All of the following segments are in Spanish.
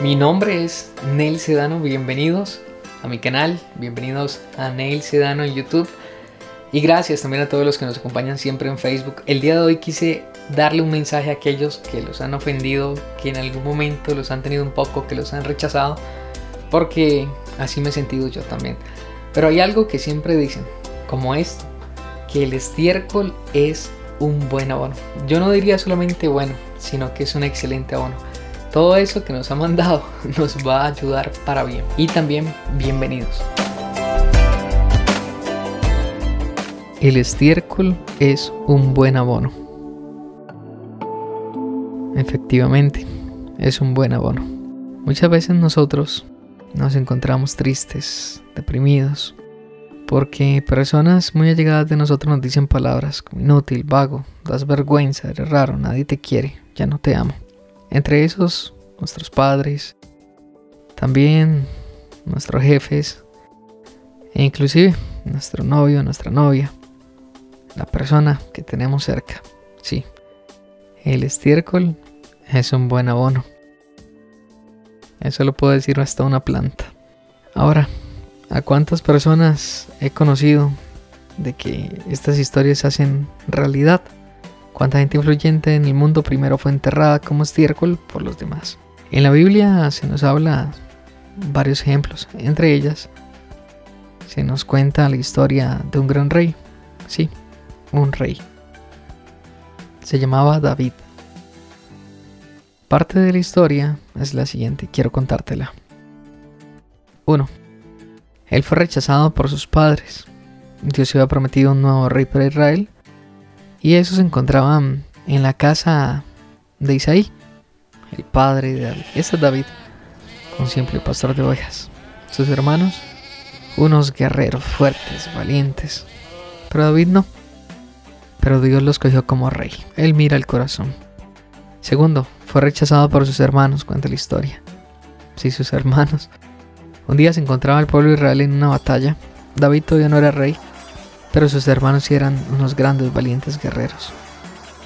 Mi nombre es Neil Sedano, bienvenidos a mi canal, bienvenidos a Neil Sedano en YouTube y gracias también a todos los que nos acompañan siempre en Facebook. El día de hoy quise darle un mensaje a aquellos que los han ofendido, que en algún momento los han tenido un poco, que los han rechazado, porque así me he sentido yo también. Pero hay algo que siempre dicen, como esto, que el estiércol es un buen abono. Yo no diría solamente bueno, sino que es un excelente abono. Todo eso que nos ha mandado nos va a ayudar para bien. Y también bienvenidos. El estiércol es un buen abono. Efectivamente, es un buen abono. Muchas veces nosotros nos encontramos tristes, deprimidos, porque personas muy allegadas de nosotros nos dicen palabras como inútil, vago, das vergüenza, eres raro, nadie te quiere, ya no te amo. Entre esos, nuestros padres, también nuestros jefes, e inclusive nuestro novio, nuestra novia, la persona que tenemos cerca. Sí, el estiércol es un buen abono. Eso lo puedo decir hasta una planta. Ahora, ¿a cuántas personas he conocido de que estas historias se hacen realidad? Cuánta gente influyente en el mundo primero fue enterrada como estiércol por los demás. En la Biblia se nos habla varios ejemplos, entre ellas se nos cuenta la historia de un gran rey, sí, un rey. Se llamaba David. Parte de la historia es la siguiente, quiero contártela. 1. Él fue rechazado por sus padres. Dios había prometido un nuevo rey para Israel y eso se encontraba en la casa de Isaí, el padre de David. Ese es David, un simple pastor de ovejas. Sus hermanos, unos guerreros fuertes, valientes. Pero David no. Pero Dios los cogió como rey. Él mira el corazón. Segundo, fue rechazado por sus hermanos, cuenta la historia. Sí, sus hermanos. Un día se encontraba el pueblo de Israel en una batalla. David todavía no era rey, pero sus hermanos eran unos grandes, valientes guerreros.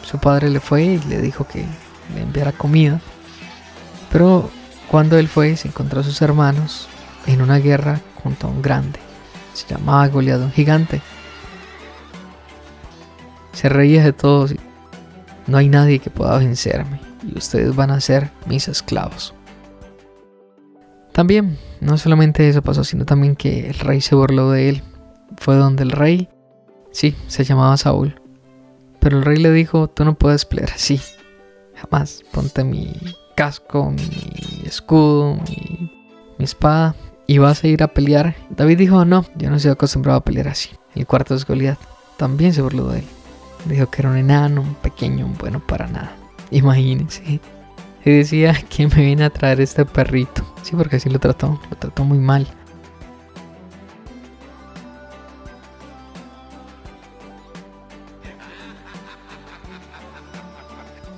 Su padre le fue y le dijo que le enviara comida. Pero cuando él fue, se encontró a sus hermanos en una guerra junto a un grande. Se llamaba Goliat, un gigante. Se reía de todos. No hay nadie que pueda vencerme. Y ustedes van a ser mis esclavos. También, no solamente eso pasó, sino también que el rey se burló de él. Fue donde el rey Sí, se llamaba Saúl. Pero el rey le dijo, tú no puedes pelear así. Jamás. Ponte mi casco, mi escudo, mi, espada y vas a ir a pelear. David dijo, no, yo no estoy acostumbrado a pelear así. El cuarto es Goliat. También se burló de él. Dijo que era un enano, un pequeño, un bueno para nada. Imagínense. Y decía, ¿quién me viene a traer este perrito? Sí, porque así lo trató. Lo trató muy mal.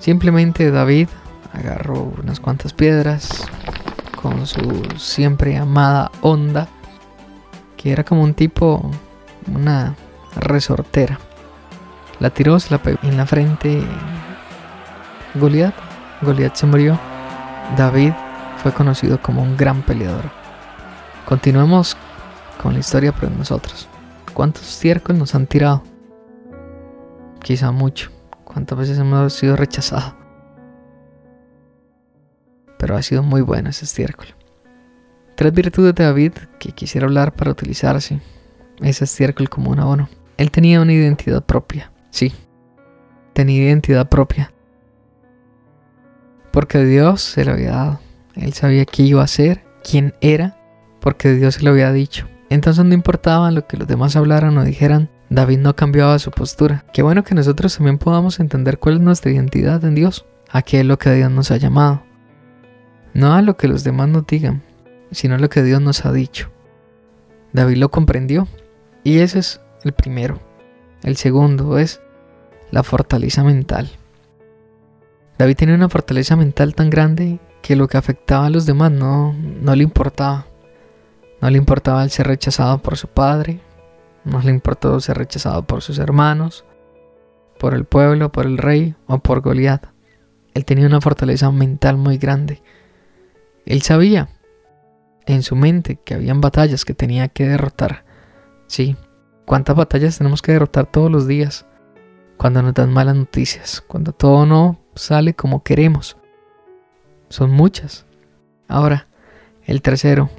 Simplemente David agarró unas cuantas piedras con su siempre amada onda, que era como un tipo, una resortera. La tiró, la en la frente Goliat. Goliat se murió. David fue conocido como un gran peleador. Continuemos con la historia para nosotros. ¿Cuántos ciercos nos han tirado? Quizá mucho. ¿Cuántas veces hemos sido rechazados? Pero ha sido muy bueno ese estiércol. Tres virtudes de David que quisiera hablar para utilizarse ese estiércol como un abono. Él tenía una identidad propia, sí, tenía identidad propia. Porque Dios se lo había dado. Él sabía qué iba a ser, quién era, porque Dios se lo había dicho. Entonces no importaba lo que los demás hablaran o dijeran, David no cambiaba su postura. Qué bueno que nosotros también podamos entender cuál es nuestra identidad en Dios, a qué es lo que Dios nos ha llamado. No a lo que los demás nos digan, sino a lo que Dios nos ha dicho. David lo comprendió y ese es el primero. El segundo es la fortaleza mental. David tenía una fortaleza mental tan grande que lo que afectaba a los demás no, no le importaba. No le importaba el ser rechazado por su padre, no le importó ser rechazado por sus hermanos, por el pueblo, por el rey o por Goliat. Él tenía una fortaleza mental muy grande. Él sabía en su mente que habían batallas que tenía que derrotar. Sí, ¿cuántas batallas tenemos que derrotar todos los días? Cuando nos dan malas noticias, cuando todo no sale como queremos. Son muchas. Ahora, el tercero,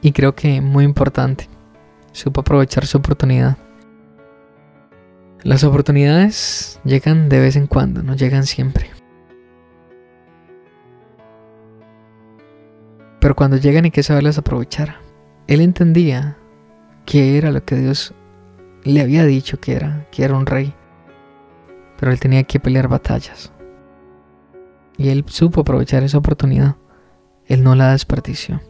y creo que muy importante, supo aprovechar su oportunidad. Las oportunidades llegan de vez en cuando, no llegan siempre. Pero cuando llegan hay que saberlas aprovechar. Él entendía que era lo que Dios le había dicho que era, que era un rey. Pero él tenía que pelear batallas. Y él supo aprovechar esa oportunidad. Él no la desperdició.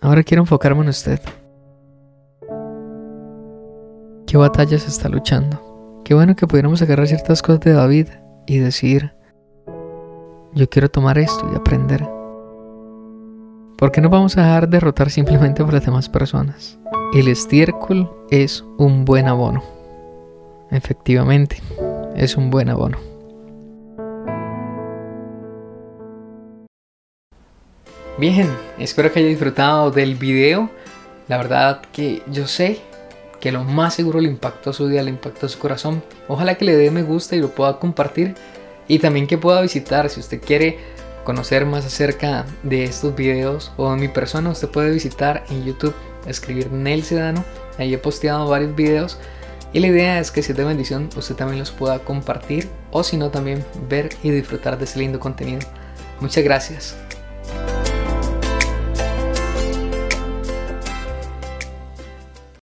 Ahora quiero enfocarme en usted. ¿Qué batallas está luchando? Qué bueno que pudiéramos agarrar ciertas cosas de David y decir, yo quiero tomar esto y aprender. ¿Por qué no vamos a dejar derrotar simplemente por las demás personas? El estiércol es un buen abono. Efectivamente, es un buen abono. Bien, espero que haya disfrutado del video. La verdad que yo sé que lo más seguro le impactó su día, le impactó su corazón. Ojalá que le dé me gusta y lo pueda compartir. Y también que pueda visitar, si usted quiere conocer más acerca de estos videos o de mi persona, usted puede visitar en YouTube, escribir Nel Sedano. Ahí he posteado varios videos. Y la idea es que si es de bendición, usted también los pueda compartir o si no también ver y disfrutar de ese lindo contenido. Muchas gracias.